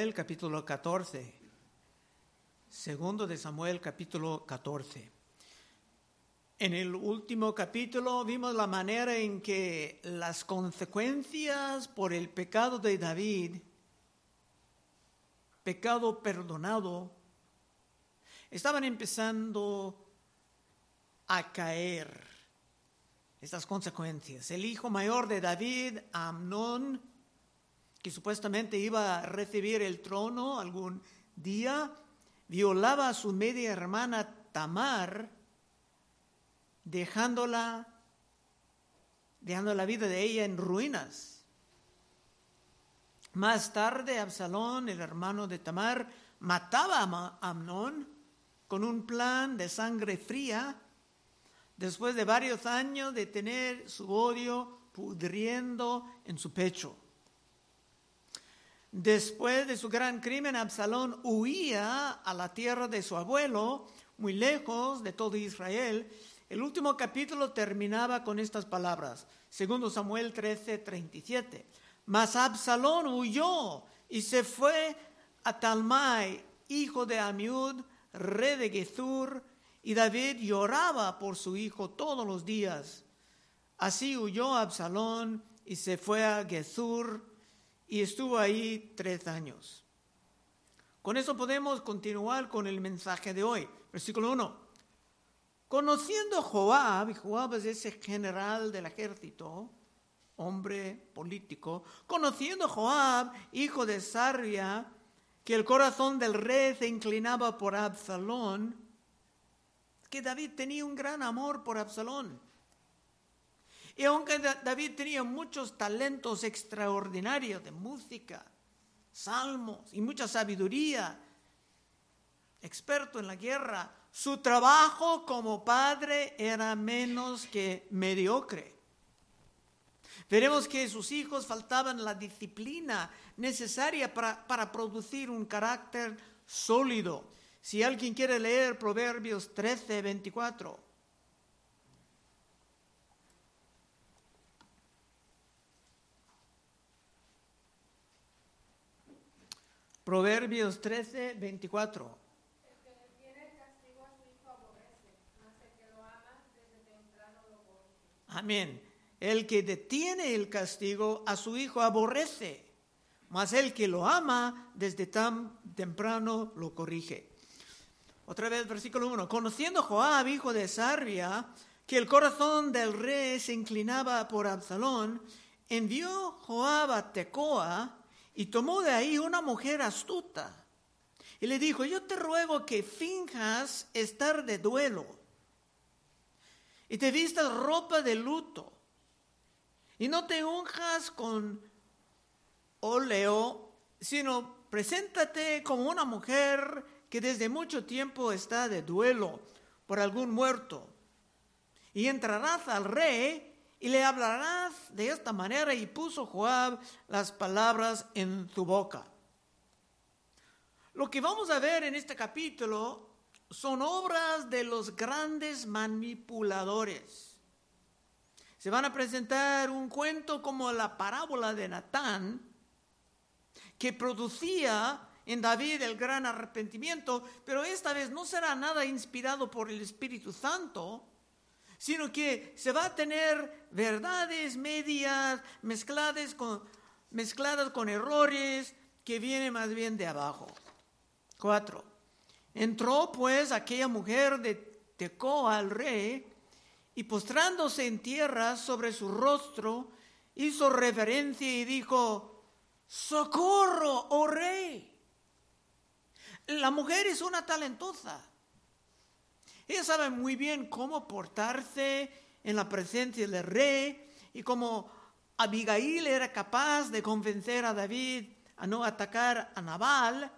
El capítulo 14. Segundo de Samuel capítulo 14. En el último capítulo vimos la manera en que las consecuencias por el pecado de David, pecado perdonado, estaban empezando a caer. Estas consecuencias. El hijo mayor de David, Amnón, que supuestamente iba a recibir el trono algún día, violaba a su media hermana Tamar, dejándola, dejando la vida de ella en ruinas. Más tarde, Absalón, el hermano de Tamar, mataba a Amnón con un plan de sangre fría, después de varios años de tener su odio pudriendo en su pecho. Después de su gran crimen, Absalón huía a la tierra de su abuelo, muy lejos de todo Israel. El último capítulo terminaba con estas palabras, segundo Samuel 13, 37. Mas Absalón huyó y se fue a Talmai, hijo de Amiud, rey de Gezur, y David lloraba por su hijo todos los días. Así huyó Absalón y se fue a Gezur y estuvo ahí tres años. Con eso podemos continuar con el mensaje de hoy. Versículo 1. Conociendo Joab, y Joab es ese general del ejército, hombre político, conociendo Joab, hijo de Sarvia, que el corazón del rey se inclinaba por Absalón, que David tenía un gran amor por Absalón y aunque David tenía muchos talentos extraordinarios de música, salmos y mucha sabiduría, experto en la guerra, su trabajo como padre era menos que mediocre. Veremos que sus hijos faltaban la disciplina necesaria para, para, producir un carácter sólido. Si alguien quiere leer Proverbios 13, 24. Proverbios 13, 24. Amén. El que detiene el castigo a su hijo aborrece, mas el que lo ama desde tan temprano lo corrige. Otra vez, versículo 1. Conociendo Joab, hijo de Sarvia, que el corazón del rey se inclinaba por Absalón, envió Joab a Tecoa, y tomó de ahí una mujer astuta y le dijo, yo te ruego que finjas estar de duelo y te vistas ropa de luto y no te unjas con óleo, sino preséntate como una mujer que desde mucho tiempo está de duelo por algún muerto. Y entrarás al rey y le hablarás de esta manera y puso Joab las palabras en su boca. Lo que vamos a ver en este capítulo son obras de los grandes manipuladores. Se van a presentar un cuento como la parábola de Natán, que producía en David el gran arrepentimiento, pero esta vez no será nada inspirado por el Espíritu Santo, sino que se va a tener verdades medias mezcladas con, mezcladas con errores que vienen más bien de abajo. Cuatro. Entró pues aquella mujer de Tecoa al rey y postrándose en tierra sobre su rostro, hizo reverencia y dijo, socorro, oh rey. La mujer es una talentosa ella sabe muy bien cómo portarse en la presencia del rey y cómo Abigail era capaz de convencer a David a no atacar a Nabal.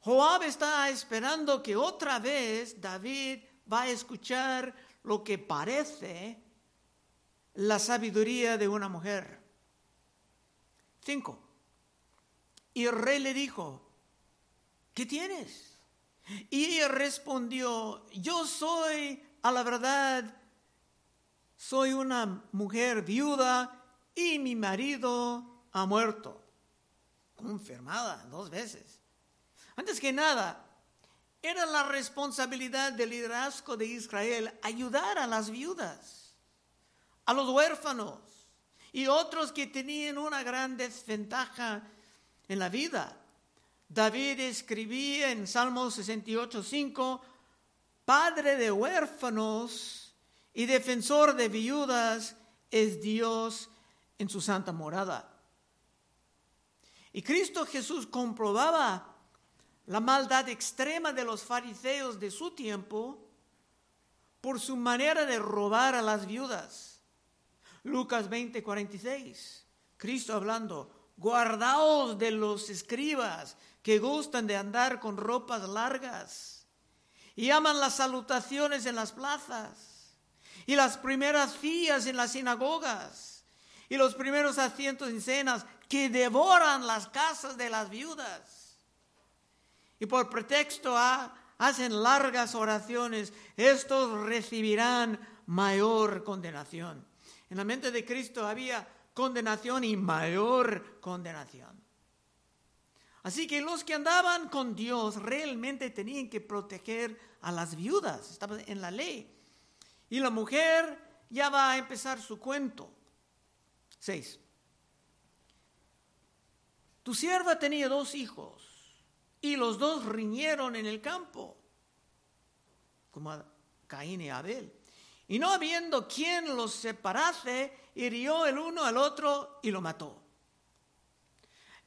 Joab está esperando que otra vez David va a escuchar lo que parece la sabiduría de una mujer. Cinco. Y el rey le dijo, ¿qué tienes? Y ella respondió, yo soy, a la verdad, soy una mujer viuda y mi marido ha muerto. confirmada dos veces. Antes que nada, era la responsabilidad del liderazgo de Israel ayudar a las viudas, a los huérfanos y otros que tenían una gran desventaja en la vida. David escribía en Salmo 68, 5, Padre de huérfanos y defensor de viudas es Dios en su santa morada. Y Cristo Jesús comprobaba la maldad extrema de los fariseos de su tiempo por su manera de robar a las viudas. Lucas 20, 46. Cristo hablando, guardaos de los escribas que gustan de andar con ropas largas y aman las salutaciones en las plazas y las primeras sillas en las sinagogas y los primeros asientos en cenas que devoran las casas de las viudas. Y por pretexto hacen largas oraciones, estos recibirán mayor condenación. En la mente de Cristo había condenación y mayor condenación. Así que los que andaban con Dios realmente tenían que proteger a las viudas, estaba en la ley. Y la mujer ya va a empezar su cuento. Seis. Tu sierva tenía dos hijos y los dos riñeron en el campo, como Caín y Abel. Y no habiendo quien los separase, hirió el uno al otro y lo mató.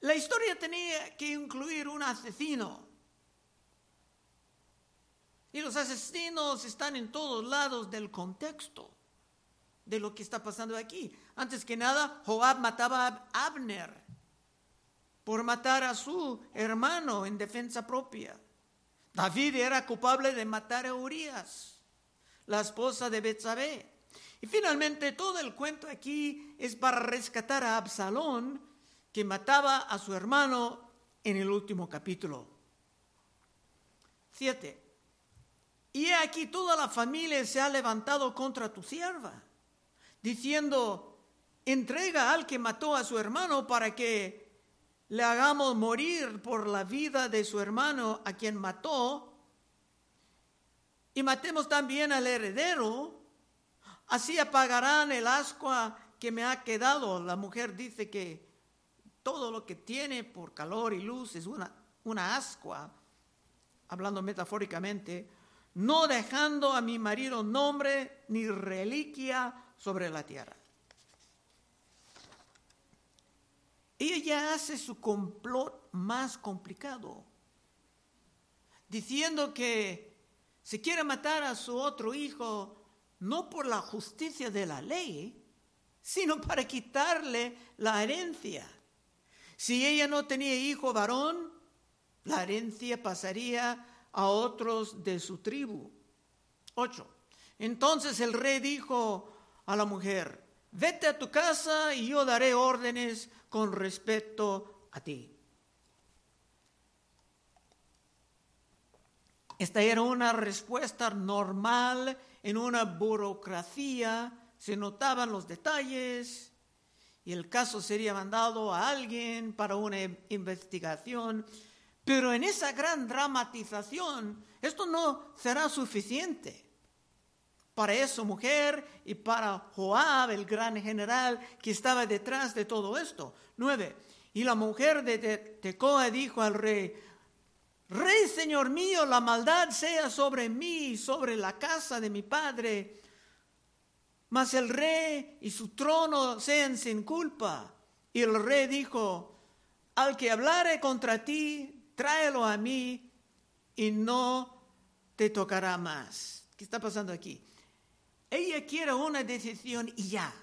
La historia tenía que incluir un asesino. Y los asesinos están en todos lados del contexto de lo que está pasando aquí. Antes que nada, Joab mataba a Abner por matar a su hermano en defensa propia. David era culpable de matar a Urias, la esposa de Betsabé. Y finalmente todo el cuento aquí es para rescatar a Absalón, que mataba a su hermano en el último capítulo. Siete. Y aquí toda la familia se ha levantado contra tu sierva, diciendo, entrega al que mató a su hermano para que le hagamos morir por la vida de su hermano a quien mató, y matemos también al heredero, así apagarán el ascua que me ha quedado. La mujer dice que todo lo que tiene por calor y luz es una, una ascua, hablando metafóricamente, no dejando a mi marido nombre ni reliquia sobre la tierra. Ella hace su complot más complicado, diciendo que se quiere matar a su otro hijo no por la justicia de la ley, sino para quitarle la herencia. Si ella no tenía hijo varón, la herencia pasaría a otros de su tribu. 8. Entonces el rey dijo a la mujer, vete a tu casa y yo daré órdenes con respecto a ti. Esta era una respuesta normal en una burocracia, se notaban los detalles, y el caso sería mandado a alguien para una investigación. Pero en esa gran dramatización, esto no será suficiente. Para eso, mujer, y para Joab, el gran general que estaba detrás de todo esto. Nueve. Y la mujer de Tecoa dijo al rey, Rey, Señor mío, la maldad sea sobre mí y sobre la casa de mi padre mas el rey y su trono sean sin culpa. Y el rey dijo, al que hablare contra ti, tráelo a mí y no te tocará más. ¿Qué está pasando aquí? Ella quiere una decisión y ya.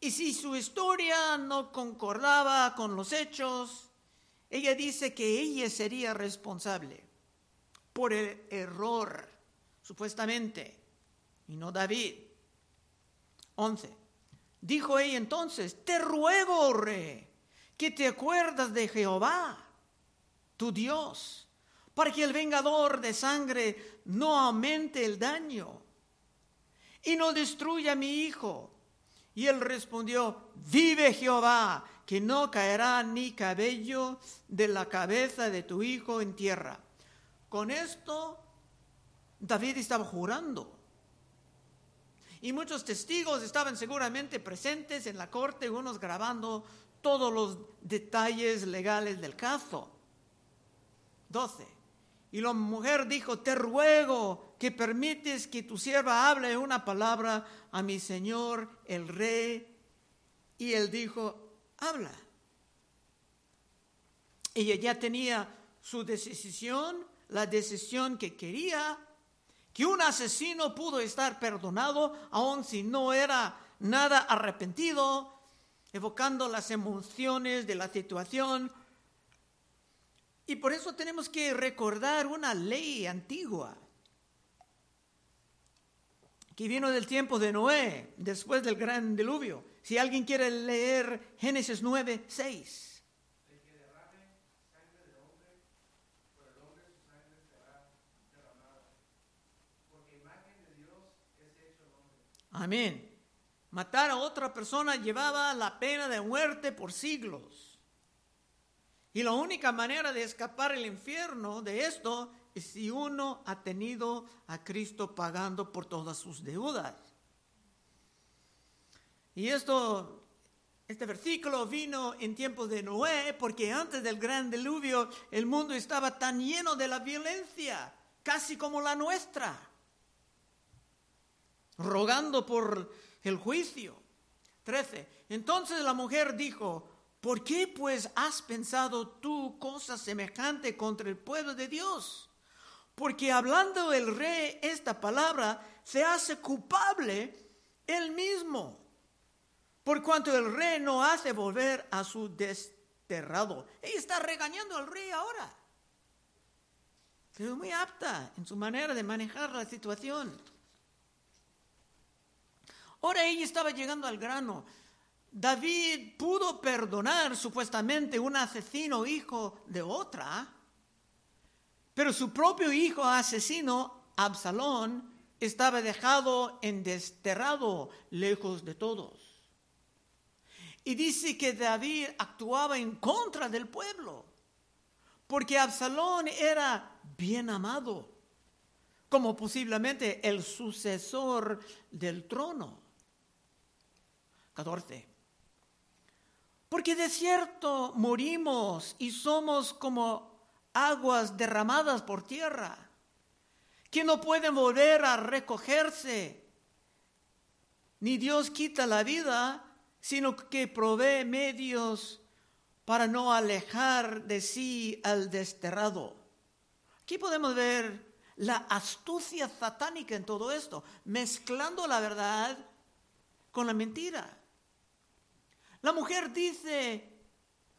Y si su historia no concordaba con los hechos, ella dice que ella sería responsable por el error, supuestamente y no David. 11. Dijo ella entonces, te ruego, rey, que te acuerdas de Jehová, tu Dios, para que el vengador de sangre no aumente el daño y no destruya a mi hijo. Y él respondió, vive Jehová, que no caerá ni cabello de la cabeza de tu hijo en tierra. Con esto, David estaba jurando. Y muchos testigos estaban seguramente presentes en la corte, unos grabando todos los detalles legales del caso. 12. Y la mujer dijo, te ruego que permites que tu sierva hable una palabra a mi señor el rey. Y él dijo, habla. Ella ya tenía su decisión, la decisión que quería, que un asesino pudo estar perdonado aun si no era nada arrepentido, evocando las emociones de la situación. Y por eso tenemos que recordar una ley antigua que vino del tiempo de Noé, después del gran diluvio. Si alguien quiere leer Génesis 9, 6. Amén. Matar a otra persona llevaba la pena de muerte por siglos. Y la única manera de escapar el infierno de esto es si uno ha tenido a Cristo pagando por todas sus deudas. Y esto, este versículo vino en tiempos de Noé, porque antes del gran diluvio el mundo estaba tan lleno de la violencia, casi como la nuestra, rogando por el juicio. 13. Entonces la mujer dijo, ¿por qué pues has pensado tú cosa semejante contra el pueblo de Dios? Porque hablando el rey esta palabra, se hace culpable él mismo, por cuanto el rey no hace volver a su desterrado. Ella está regañando al rey ahora. Es muy apta en su manera de manejar la situación. Ahora ella estaba llegando al grano. David pudo perdonar supuestamente un asesino hijo de otra, pero su propio hijo asesino, Absalón, estaba dejado en desterrado lejos de todos. Y dice que David actuaba en contra del pueblo, porque Absalón era bien amado, como posiblemente el sucesor del trono. 14. Porque de cierto morimos y somos como aguas derramadas por tierra, que no pueden volver a recogerse. Ni Dios quita la vida, sino que provee medios para no alejar de sí al desterrado. Aquí podemos ver la astucia satánica en todo esto, mezclando la verdad con la mentira. La mujer dice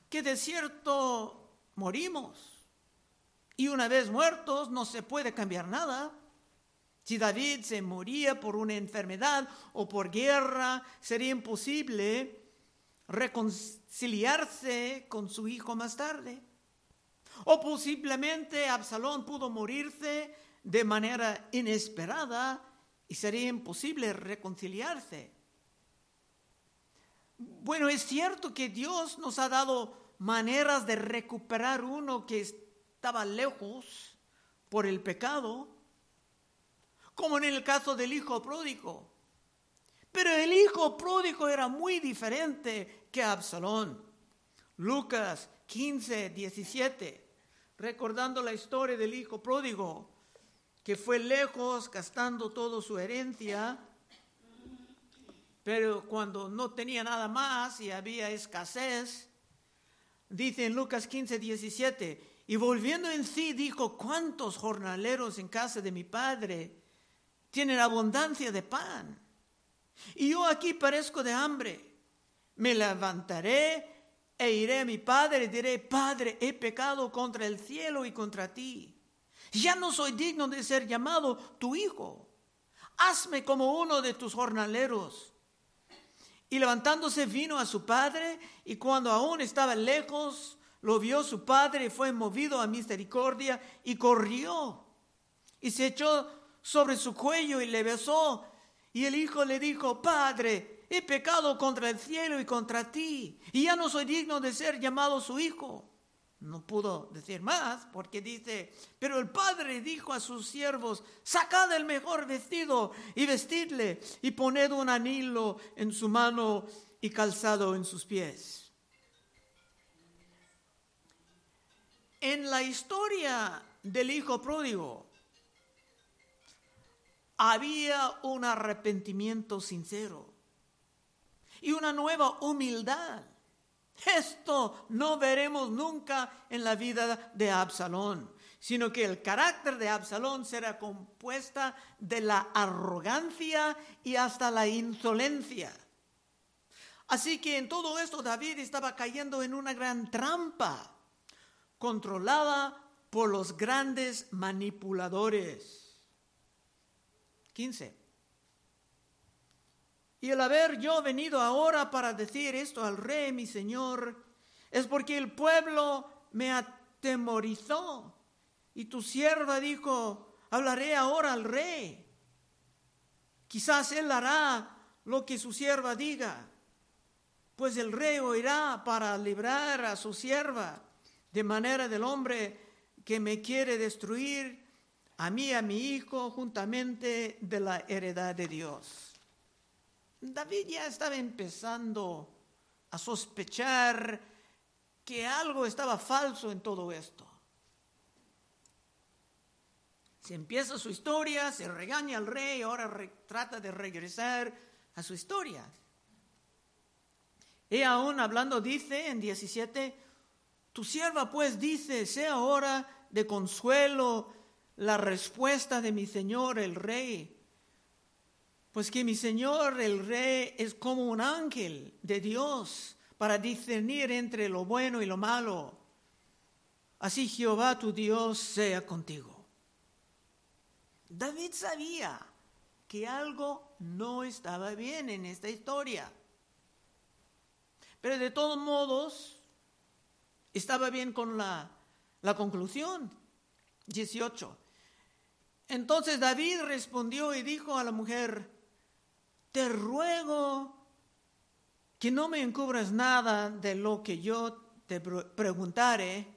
que de cierto morimos y una vez muertos no se puede cambiar nada. Si David se moría por una enfermedad o por guerra, sería imposible reconciliarse con su hijo más tarde. O posiblemente Absalón pudo morirse de manera inesperada y sería imposible reconciliarse. Bueno, es cierto que Dios nos ha dado maneras de recuperar uno que estaba lejos por el pecado, como en el caso del hijo pródigo. Pero el hijo pródigo era muy diferente que Absalón. Lucas 15, 17, recordando la historia del hijo pródigo, que fue lejos gastando toda su herencia pero cuando no tenía nada más y había escasez, dice en Lucas 15, 17, y volviendo en sí dijo, ¿cuántos jornaleros en casa de mi padre tienen abundancia de pan? Y yo aquí parezco de hambre. Me levantaré e iré a mi padre y diré, Padre, he pecado contra el cielo y contra ti. Ya no soy digno de ser llamado tu hijo. Hazme como uno de tus jornaleros. Y levantándose vino a su padre, y cuando aún estaba lejos, lo vio su padre y fue movido a misericordia y corrió. Y se echó sobre su cuello y le besó. Y el hijo le dijo, Padre, he pecado contra el cielo y contra ti, y ya no soy digno de ser llamado su hijo. No pudo decir más porque dice, pero el padre dijo a sus siervos, sacad el mejor vestido y vestidle y poned un anillo en su mano y calzado en sus pies. En la historia del hijo pródigo había un arrepentimiento sincero y una nueva humildad esto no veremos nunca en la vida de Absalón, sino que el carácter de Absalón será compuesta de la arrogancia y hasta la insolencia. Así que en todo esto David estaba cayendo en una gran trampa, controlada por los grandes manipuladores. 15. Y el haber yo venido ahora para decir esto al rey, mi señor, es porque el pueblo me atemorizó. Y tu sierva dijo, hablaré ahora al rey. Quizás él hará lo que su sierva diga, pues el rey oirá para librar a su sierva de manera del hombre que me quiere destruir, a mí a mi hijo, juntamente de la heredad de Dios. David ya estaba empezando a sospechar que algo estaba falso en todo esto. Se empieza su historia, se regaña al rey, ahora trata de regresar a su historia. Y aún hablando dice en 17, tu sierva pues dice, sea ahora de consuelo la respuesta de mi señor el rey pues que mi Señor el Rey es como un ángel de Dios para discernir entre lo bueno y lo malo. Así Jehová tu Dios sea contigo. David sabía que algo no estaba bien en esta historia. Pero de todos modos, estaba bien con la, la conclusión. 18. Entonces David respondió y dijo a la mujer, te ruego que no me encubras nada de lo que yo te preguntare.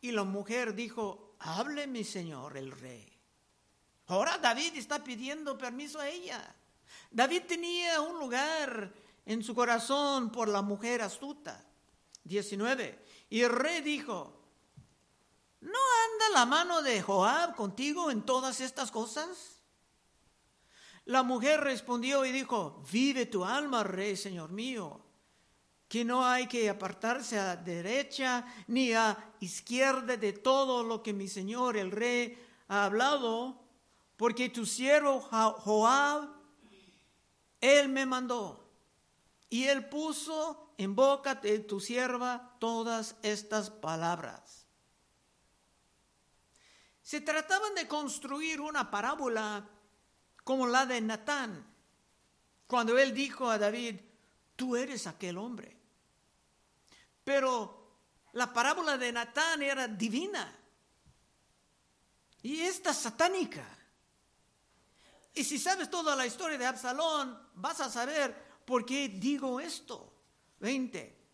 Y la mujer dijo, hable mi señor el rey. Ahora David está pidiendo permiso a ella. David tenía un lugar en su corazón por la mujer astuta. 19. Y el rey dijo, ¿no anda la mano de Joab contigo en todas estas cosas? La mujer respondió y dijo, vive tu alma, rey, señor mío, que no hay que apartarse a derecha ni a izquierda de todo lo que mi señor el rey ha hablado, porque tu siervo Joab, él me mandó, y él puso en boca de tu sierva todas estas palabras. Se trataban de construir una parábola como la de Natán, cuando él dijo a David, tú eres aquel hombre. Pero la parábola de Natán era divina y esta satánica. Y si sabes toda la historia de Absalón, vas a saber por qué digo esto. 20.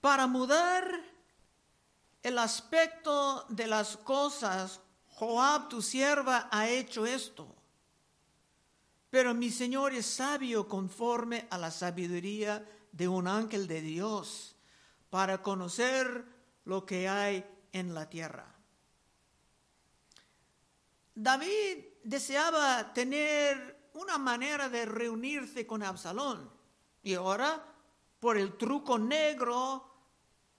Para mudar el aspecto de las cosas Joab, tu sierva, ha hecho esto. Pero mi Señor es sabio conforme a la sabiduría de un ángel de Dios para conocer lo que hay en la tierra. David deseaba tener una manera de reunirse con Absalón y ahora, por el truco negro,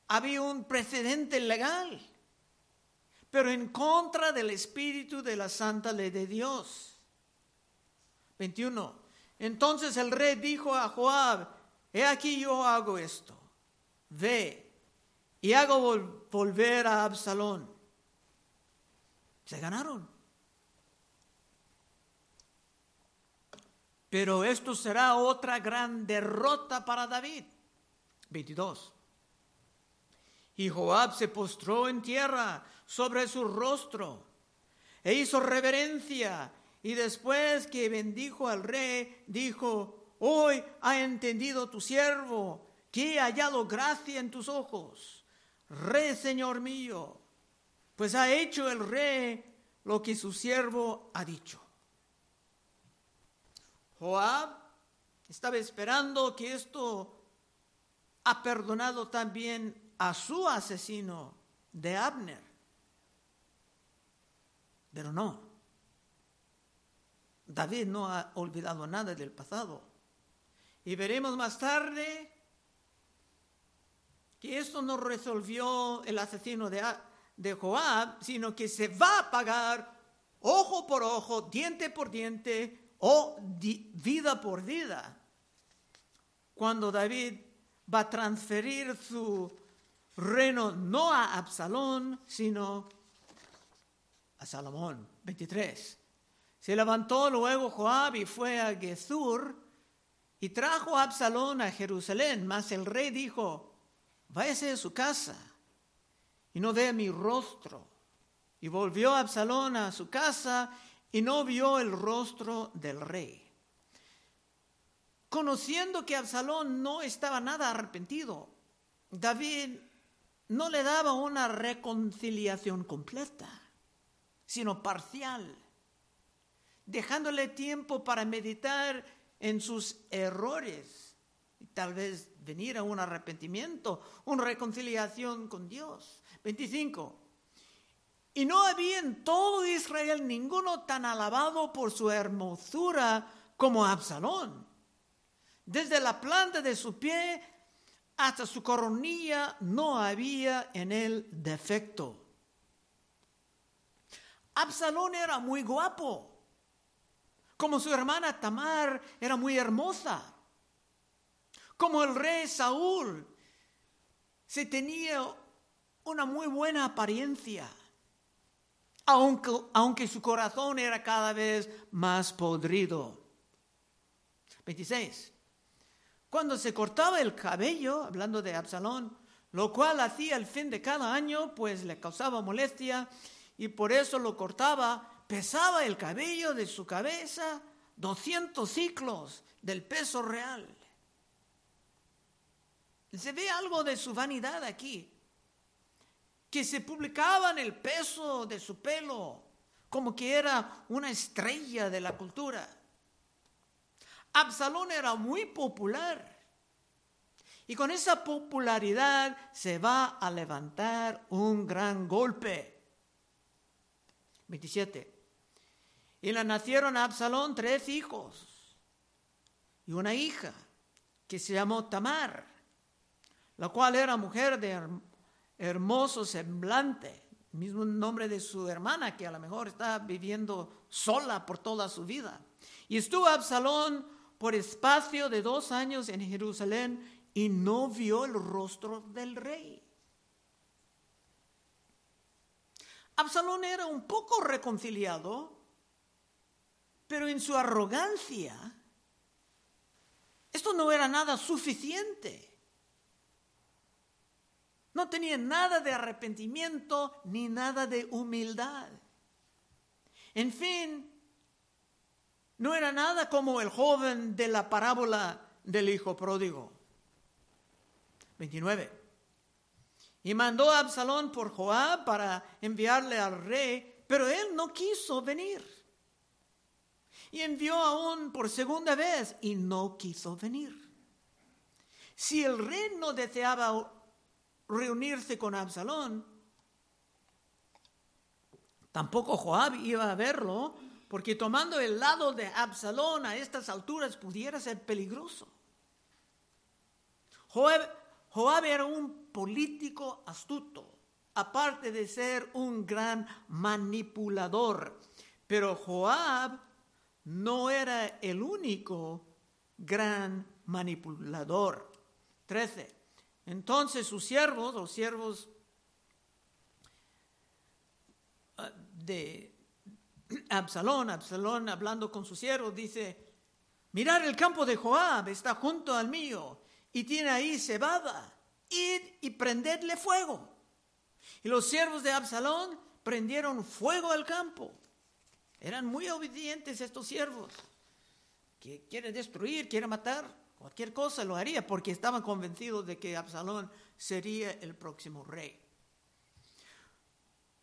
había un precedente legal pero en contra del espíritu de la santa ley de Dios. 21. Entonces el rey dijo a Joab, he aquí yo hago esto, ve y hago volver a Absalón. Se ganaron. Pero esto será otra gran derrota para David. 22. Y Joab se postró en tierra sobre su rostro e hizo reverencia Y después que bendijo al rey, dijo, hoy ha entendido tu siervo que he hallado gracia en tus ojos. Rey, Señor mío, pues ha hecho el rey lo que su siervo ha dicho. Joab estaba esperando que esto ha perdonado también a su asesino de Abner. Pero no. David no ha olvidado nada del pasado. Y veremos más tarde que esto no resolvió el asesino de, de Joab, sino que se va a pagar ojo por ojo, diente por diente o vida por vida. Cuando David va a transferir su reino no a Absalón, sino a Salomón. 23. Se levantó luego Joab y fue a Gezur y trajo a Absalón a Jerusalén, mas el rey dijo, váyase a su casa y no vea mi rostro. Y volvió Absalón a su casa y no vio el rostro del rey. Conociendo que Absalón no estaba nada arrepentido, David no le daba una reconciliación completa sino parcial, dejándole tiempo para meditar en sus errores y tal vez venir a un arrepentimiento, una reconciliación con Dios. 25. Y no había en todo Israel ninguno tan alabado por su hermosura como Absalón. Desde la planta de su pie hasta su coronilla no había en él defecto. Absalón era muy guapo, como su hermana Tamar era muy hermosa, como el rey Saúl se tenía una muy buena apariencia, aunque, aunque su corazón era cada vez más podrido. 26. Cuando se cortaba el cabello, hablando de Absalón, lo cual hacía al fin de cada año, pues le causaba molestia, y por eso lo cortaba, pesaba el cabello de su cabeza 200 ciclos del peso real. Se ve algo de su vanidad aquí, que se publicaba en el peso de su pelo, como que era una estrella de la cultura. Absalón era muy popular. Y con esa popularidad se va a levantar un gran golpe. 27. Y le nacieron a Absalón tres hijos y una hija que se llamó Tamar, la cual era mujer de hermoso semblante, mismo nombre de su hermana que a lo mejor está viviendo sola por toda su vida. Y estuvo Absalón por espacio de dos años en Jerusalén y no vio el rostro del rey. Absalón era un poco reconciliado, pero en su arrogancia, esto no era nada suficiente. No tenía nada de arrepentimiento ni nada de humildad. En fin, no era nada como el joven de la parábola del hijo pródigo. 29. Y mandó a Absalón por Joab para enviarle al rey, pero él no quiso venir. Y envió aún por segunda vez y no quiso venir. Si el rey no deseaba reunirse con Absalón, tampoco Joab iba a verlo, porque tomando el lado de Absalón a estas alturas pudiera ser peligroso. Joab, era un político astuto, aparte de ser un gran manipulador. Pero Joab no era el único gran manipulador. 13. Entonces sus siervos, los siervos ah, de Absalón, Absalón hablando con sus siervos, dice, mirar el campo de Joab está junto al mío y tiene ahí cebada id y prendedle fuego. Y los siervos de Absalón prendieron fuego al campo. Eran muy obedientes estos siervos. Que quiere destruir, quiere matar, cualquier cosa lo haría porque estaban convencidos de que Absalón sería el próximo rey.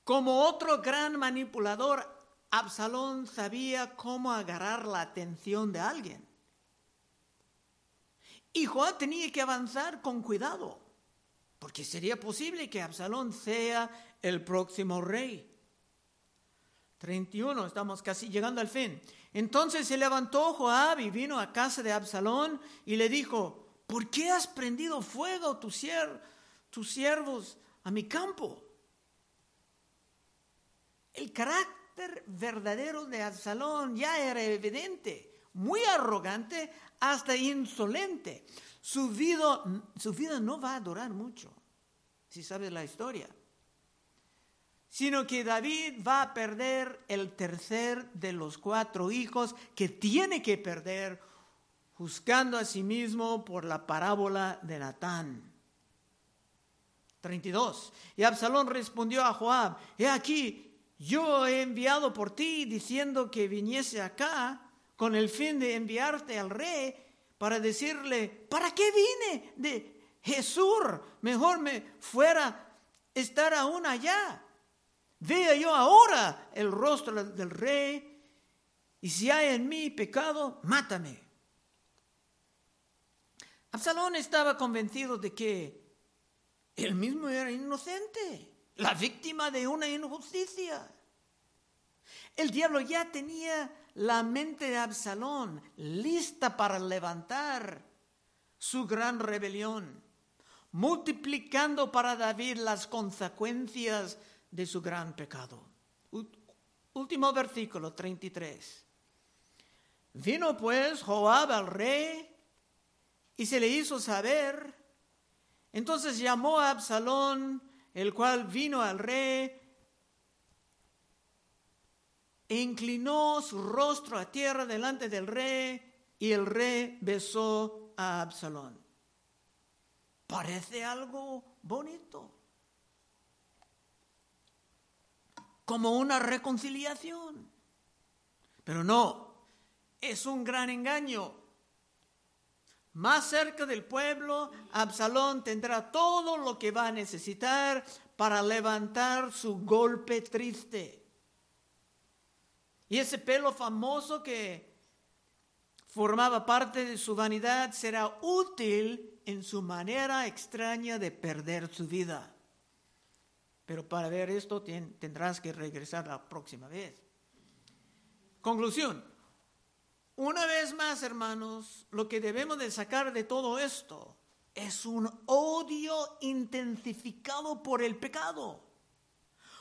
Como otro gran manipulador, Absalón sabía cómo agarrar la atención de alguien. Y Joab tenía que avanzar con cuidado, porque sería posible que Absalón sea el próximo rey. 31, estamos casi llegando al fin. Entonces se levantó Joab y vino a casa de Absalón y le dijo, ¿por qué has prendido fuego tus, tus siervos a mi campo? El carácter verdadero de Absalón ya era evidente, muy arrogante hasta insolente. Su vida, su vida no va a durar mucho, si sabes la historia sino que David va a perder el tercer de los cuatro hijos que tiene que perder juzgando a sí mismo por la parábola de Natán. 32. Y Absalón respondió a Joab, he aquí, yo he enviado por ti diciendo que viniese acá con el fin de enviarte al rey para decirle, ¿para qué vine de Jesús? Mejor me fuera estar aún allá Vea yo ahora el rostro del rey, y si hay en mí pecado, mátame. Absalón estaba convencido de que él mismo era inocente, la víctima de una injusticia. El diablo ya tenía la mente de Absalón lista para levantar su gran rebelión, multiplicando para David las consecuencias de su gran pecado. Último versículo 33. Vino pues Joab al rey y se le hizo saber. Entonces llamó a Absalón, el cual vino al rey inclinó su rostro a tierra delante del rey y el rey besó a Absalón. Parece algo bonito. como una reconciliación. Pero no, es un gran engaño. Más cerca del pueblo, Absalón tendrá todo lo que va a necesitar para levantar su golpe triste. Y ese pelo famoso que formaba parte de su vanidad será útil en su manera extraña de perder su vida. Pero para ver esto tendrás que regresar la próxima vez. Conclusión. Una vez más, hermanos, lo que debemos de sacar de todo esto es un odio intensificado por el pecado.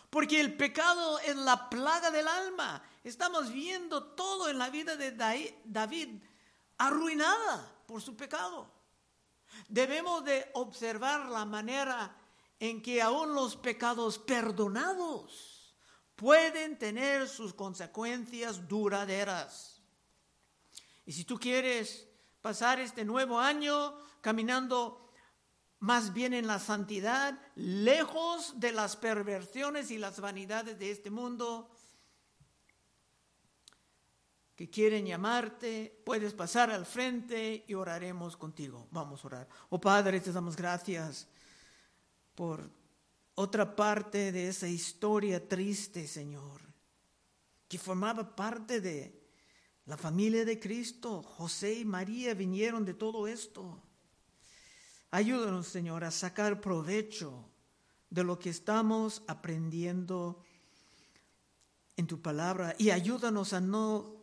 Porque el pecado es la plaga del alma. Estamos viendo todo en la vida de David arruinada por su pecado. Debemos de observar la manera en que aún los pecados perdonados pueden tener sus consecuencias duraderas. Y si tú quieres pasar este nuevo año caminando más bien en la santidad, lejos de las perversiones y las vanidades de este mundo, que quieren llamarte, puedes pasar al frente y oraremos contigo. Vamos a orar. Oh Padre, te damos gracias por otra parte de esa historia triste, Señor, que formaba parte de la familia de Cristo. José y María vinieron de todo esto. Ayúdanos, Señor, a sacar provecho de lo que estamos aprendiendo en tu palabra y ayúdanos a no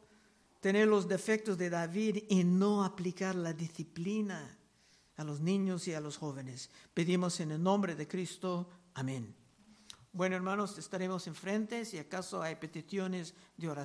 tener los defectos de David y no aplicar la disciplina a los niños y a los jóvenes. Pedimos en el nombre de Cristo. Amén. Bueno, hermanos, estaremos enfrente si acaso hay peticiones de oración.